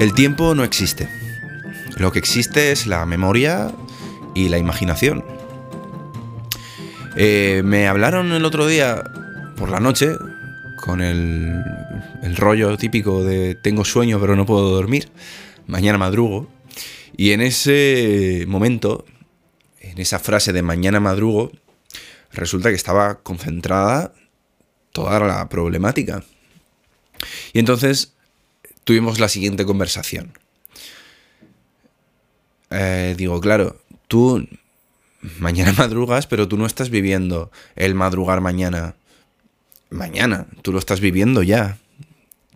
El tiempo no existe. Lo que existe es la memoria y la imaginación. Eh, me hablaron el otro día por la noche con el, el rollo típico de tengo sueño pero no puedo dormir, mañana madrugo. Y en ese momento, en esa frase de mañana madrugo, resulta que estaba concentrada toda la problemática. Y entonces tuvimos la siguiente conversación. Eh, digo, claro, tú mañana madrugas, pero tú no estás viviendo el madrugar mañana. Mañana, tú lo estás viviendo ya.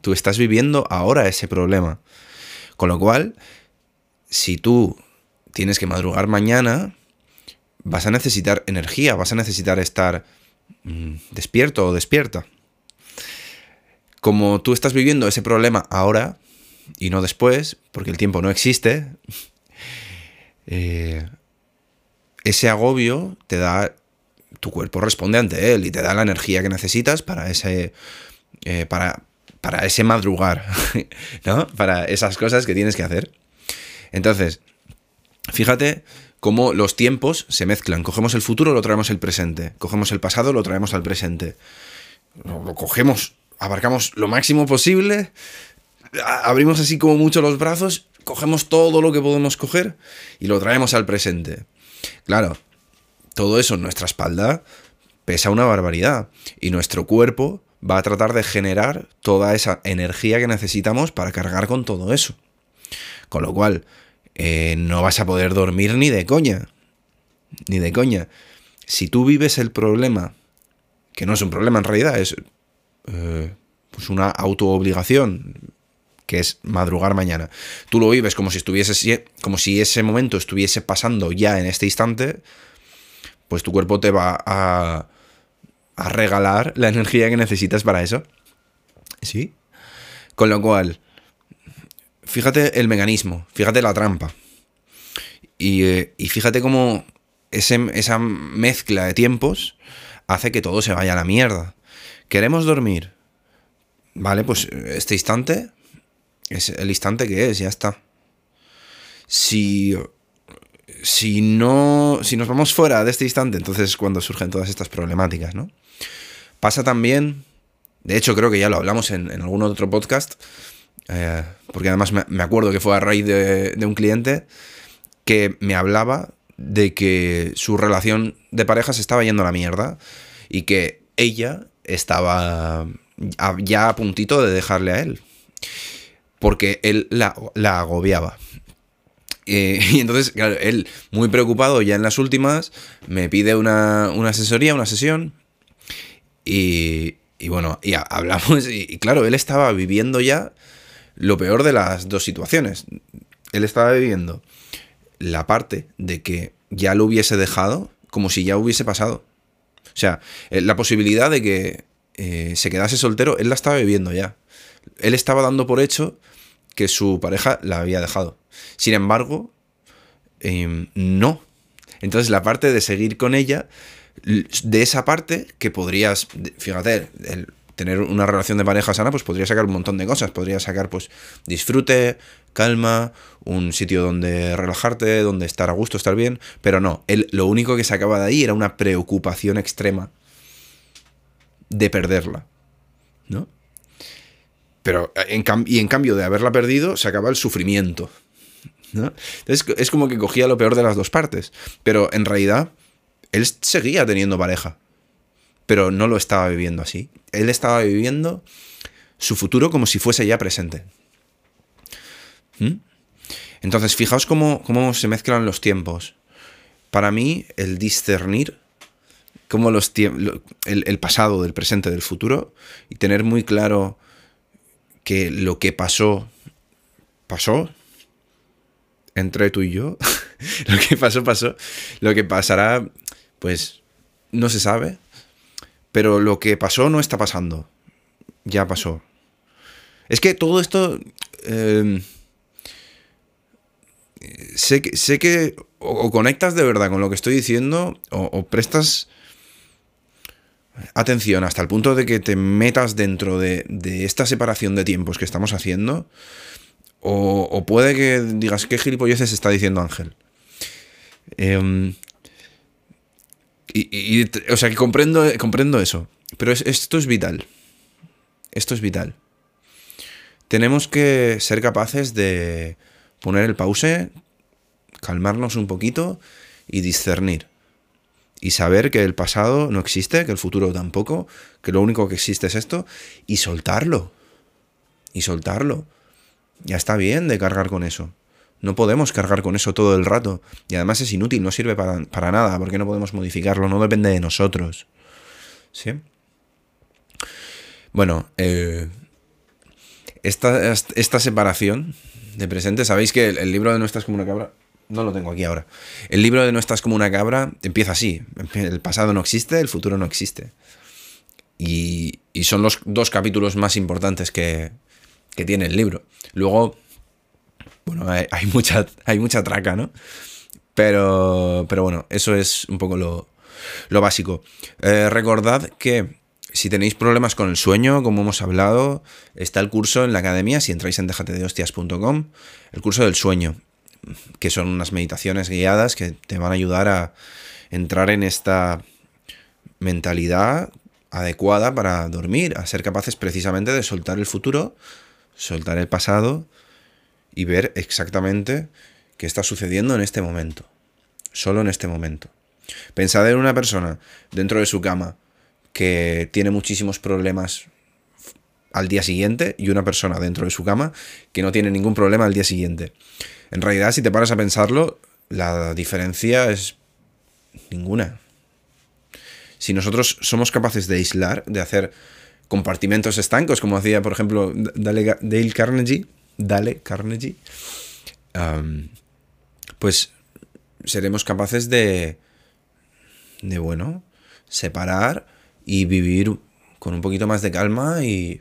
Tú estás viviendo ahora ese problema. Con lo cual, si tú tienes que madrugar mañana, vas a necesitar energía, vas a necesitar estar mm, despierto o despierta. Como tú estás viviendo ese problema ahora y no después, porque el tiempo no existe, eh, ese agobio te da, tu cuerpo responde ante él y te da la energía que necesitas para ese, eh, para, para ese madrugar, ¿no? Para esas cosas que tienes que hacer. Entonces, fíjate cómo los tiempos se mezclan. Cogemos el futuro, lo traemos al presente. Cogemos el pasado, lo traemos al presente. Lo, cogemos, abarcamos lo máximo posible, abrimos así como mucho los brazos, cogemos todo lo que podemos coger y lo traemos al presente. Claro, todo eso en nuestra espalda pesa una barbaridad y nuestro cuerpo va a tratar de generar toda esa energía que necesitamos para cargar con todo eso. Con lo cual, eh, no vas a poder dormir ni de coña. Ni de coña. Si tú vives el problema, que no es un problema en realidad, es eh, pues una autoobligación, que es madrugar mañana. Tú lo vives como si estuviese, como si ese momento estuviese pasando ya en este instante, pues tu cuerpo te va a, regalar la energía que necesitas para eso. ¿Sí? Con lo cual, fíjate el mecanismo, fíjate la trampa. Y, eh, fíjate cómo esa mezcla de tiempos hace que todo se vaya a la mierda. Queremos dormir. Vale, pues este instante es el instante que es, ya está. Si, si no. Si nos vamos fuera de este instante, entonces es cuando surgen todas estas problemáticas, ¿no? Pasa también. De hecho, creo que ya lo hablamos en, en algún otro podcast eh, porque además me, acuerdo que fue a raíz de, un cliente que me hablaba de que su relación de pareja se estaba yendo a la mierda y que ella estaba ya a puntito de dejarle a él. Porque él la, agobiaba. Eh, y entonces, claro, él, muy preocupado ya en las últimas, me pide una, asesoría, una sesión. Y, bueno, y hablamos. y, claro, él estaba viviendo ya lo peor de las dos situaciones. Él estaba viviendo la parte de que ya lo hubiese dejado como si ya hubiese pasado. O sea, eh, la posibilidad de que eh, se quedase soltero, él la estaba viviendo ya. Él estaba dando por hecho que su pareja la había dejado. Sin embargo, em, no. Entonces la parte de seguir con ella, de esa parte que podrías, fíjate, el, tener una relación de pareja sana, pues podría sacar un montón de cosas. Podría sacar, pues, disfrute, calma, un sitio donde relajarte, donde estar a gusto, estar bien. Pero no, él lo único que sacaba de ahí era una preocupación extrema de perderla. ¿No? Pero, en y en cambio de haberla perdido, se acaba el sufrimiento. ¿no? Es como que cogía lo peor de las dos partes. Pero en realidad, él seguía teniendo pareja pero no lo estaba viviendo así. Él estaba viviendo su futuro como si fuese ya presente. ¿Mm? Entonces, fijaos cómo, se mezclan los tiempos. Para mí, el discernir cómo los el, el pasado, del presente, del futuro, y tener muy claro que lo que pasó, pasó entre tú y yo. lo que pasó, pasó. Lo que pasará, pues no se sabe. Pero lo que pasó no está pasando. Ya pasó. Es que todo esto... Em, sé, que, sé que o, conectas de verdad con lo que estoy diciendo o, prestas atención hasta el punto de que te metas dentro de, esta separación de tiempos que estamos haciendo, O, puede que digas, ¿qué gilipolleces está diciendo Ángel? Em, y, o sea, que comprendo, comprendo eso. Pero esto es vital. Esto es vital. Tenemos que ser capaces de poner el pause, calmarnos un poquito y discernir. Y saber que el pasado no existe, que el futuro tampoco, que lo único que existe es esto, y soltarlo. Y soltarlo. Ya está bien de cargar con eso. No podemos cargar con eso todo el rato. Y además es inútil, no sirve para, nada, porque no podemos modificarlo, no depende de nosotros. ¿Sí? Bueno, eh, esta, esta, separación de presente, sabéis que el, libro de No estás como una cabra, no lo tengo aquí ahora. El libro de No estás como una cabra empieza así. El pasado no existe, el futuro no existe. Y, y son los dos capítulos más importantes que, que tiene el libro. Luego, bueno, hay, mucha, hay mucha traca, ¿no? Pero, pero bueno, eso es un poco lo, básico. Eh, recordad que si tenéis problemas con el sueño, como hemos hablado, está el curso en la academia, si entráis en dejatedehostias.com, el curso del sueño, que son unas meditaciones guiadas que te van a ayudar a entrar en esta mentalidad adecuada para dormir, a ser capaces precisamente de soltar el futuro soltar el pasado y ver exactamente qué está sucediendo en este momento. Solo en este momento. Pensad en una persona dentro de su cama que tiene muchísimos problemas al día siguiente y una persona dentro de su cama que no tiene ningún problema al día siguiente. En realidad, si te paras a pensarlo, la diferencia es ninguna. Si nosotros somos capaces de aislar, de hacer compartimentos estancos, como hacía, por ejemplo, Dale Carnegie, Dale Carnegie, pues seremos capaces de, de, bueno, separar y vivir con un poquito más de calma y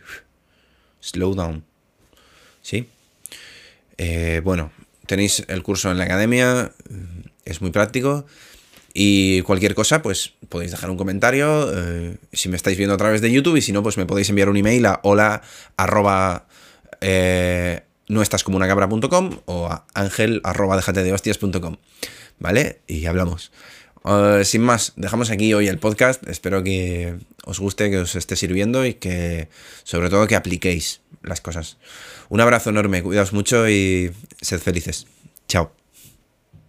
slow down. ¿Sí? Eh, bueno, tenéis el curso en la academia, es muy práctico. Y cualquier cosa, pues podéis dejar un comentario eh, si me estáis viendo a través de YouTube y si no, pues me podéis enviar un email a hola arroba eh, no estás como una cabra.com o a ángel arroba de hostias.com. ¿Vale? Y hablamos. Eh, sin más, dejamos aquí hoy el podcast. Espero que os guste, que os esté sirviendo y que sobre todo que apliquéis las cosas. Un abrazo enorme, cuidaos mucho y sed felices. Chao.